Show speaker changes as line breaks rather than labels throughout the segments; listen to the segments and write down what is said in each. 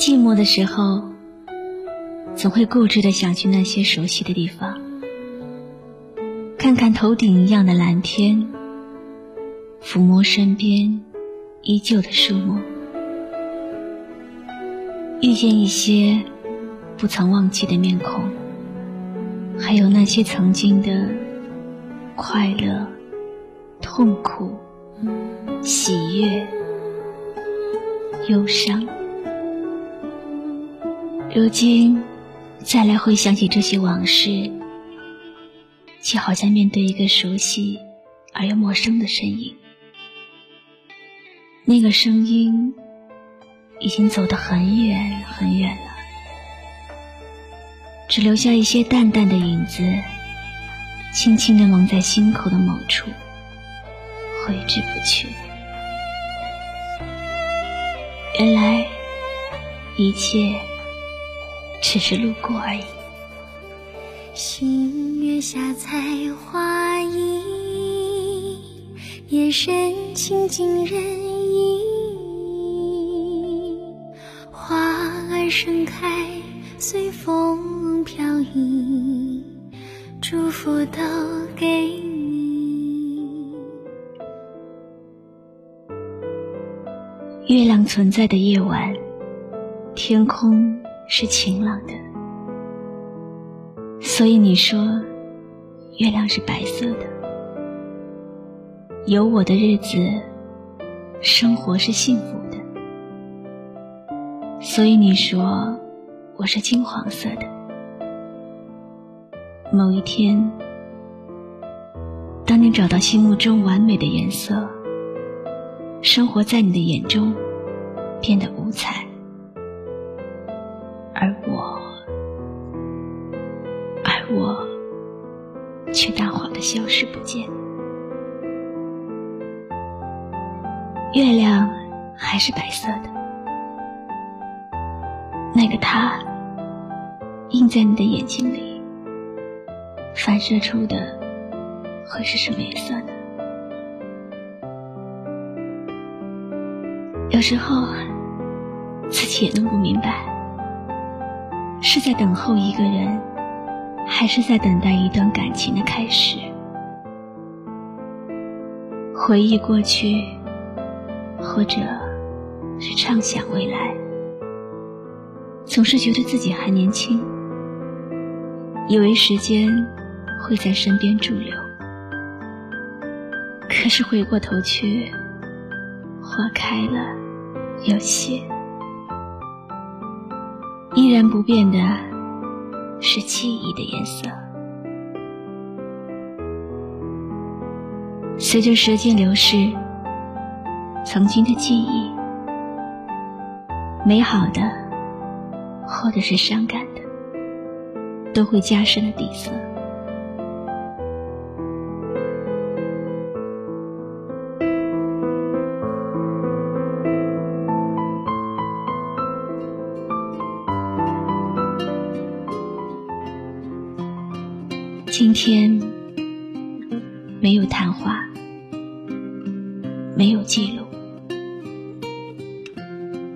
寂寞的时候，总会固执的想去那些熟悉的地方，看看头顶一样的蓝天，抚摸身边依旧的树木，遇见一些不曾忘记的面孔，还有那些曾经的快乐、痛苦、喜悦、忧伤。如今再来回想起这些往事，却好像面对一个熟悉而又陌生的身影。那个声音已经走得很远很远了，只留下一些淡淡的影子，轻轻地蒙在心口的某处，挥之不去。原来一切。只是路过而已。
星月下采花意，夜深情尽人意。花儿盛开，随风飘逸，祝福都给你。
月亮存在的夜晚，天空。是晴朗的，所以你说月亮是白色的。有我的日子，生活是幸福的，所以你说我是金黄色的。某一天，当你找到心目中完美的颜色，生活在你的眼中变得五彩。而我，而我，却淡化的消失不见。月亮还是白色的，那个他，映在你的眼睛里，反射出的会是什么颜色呢？有时候，自己也弄不明白。是在等候一个人，还是在等待一段感情的开始？回忆过去，或者是畅想未来，总是觉得自己还年轻，以为时间会在身边驻留。可是回过头去，花开了，又谢。依然不变的是记忆的颜色。随着时间流逝，曾经的记忆，美好的，或者是伤感的，都会加深了底色。今天没有谈话，没有记录，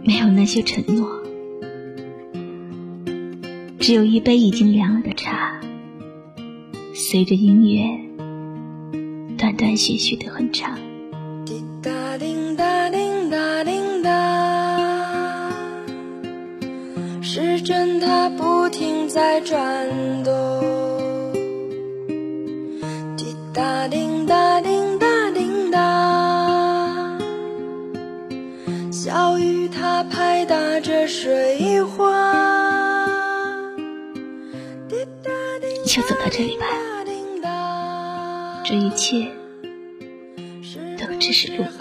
没有那些承诺，只有一杯已经凉了的茶，随着音乐断断续续的哼唱。
时针它不停在转动。小雨它拍打着水花。
就走到这里吧。这一切都只是路过。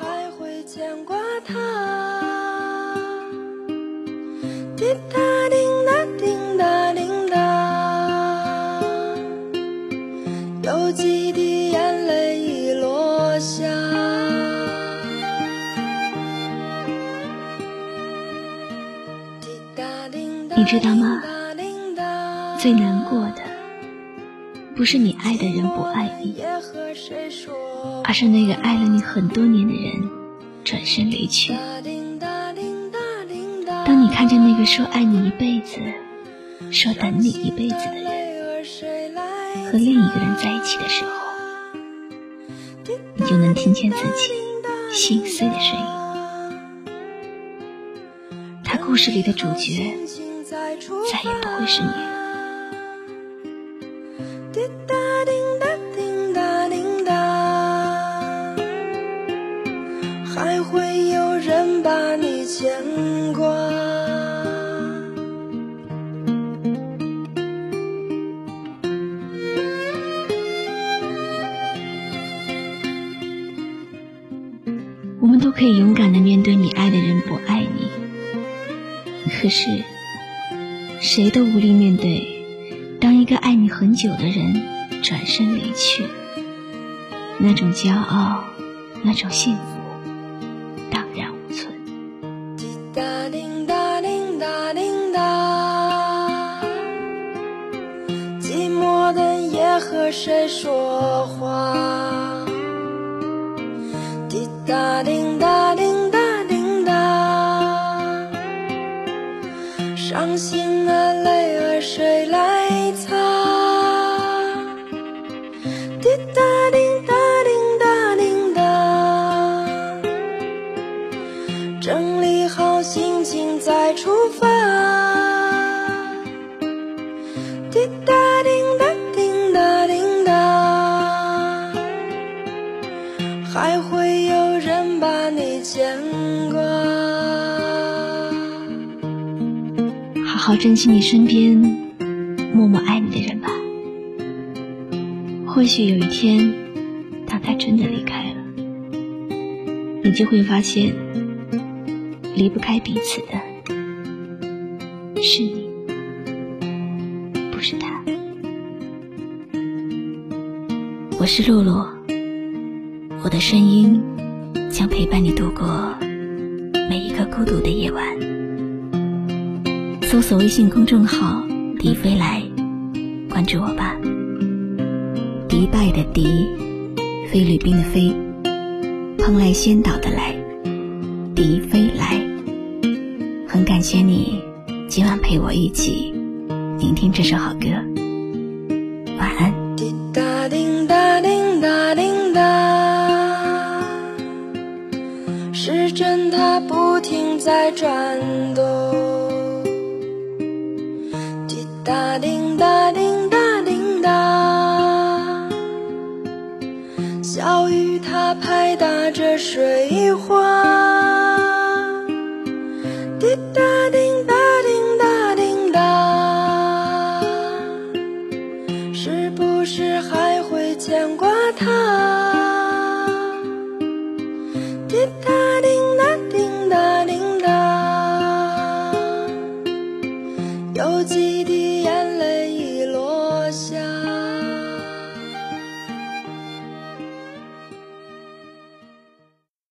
你知道吗最难过的，不是你爱的人不爱你，而是那个爱了你很多年的人转身离去。当你看见那个说爱你一辈子、说等你一辈子的人和另一个人在一起的时候，你就能听见自己心碎的声音。他故事里的主角再也不会是你了。
滴答叮答叮答叮答，还会有人把你牵挂。
我们都可以勇敢的面对你爱的人不爱你，可是谁都无力面对，当一个爱你很久的人转身离去，那种骄傲，那种幸福，荡然无存。
滴答叮答叮答叮答，寂寞的夜和谁说话？滴答叮伤心的泪儿谁来擦？滴答叮答叮答叮答。整理好心情再出发。
好珍惜你身边默默爱你的人吧。或许有一天，当他真的离开了，你就会发现，离不开彼此的是你，不是他。我是露露，我的声音将陪伴你度过每一个孤独的夜晚。搜索微信公众号“迪飞来”，关注我吧。迪拜的迪，菲律宾的菲，蓬莱仙岛的来，迪飞来。很感谢你今晚陪我一起聆听这首好歌，晚安。
滴答叮答叮答叮答，时针它不停在转动。小雨它拍打着水花。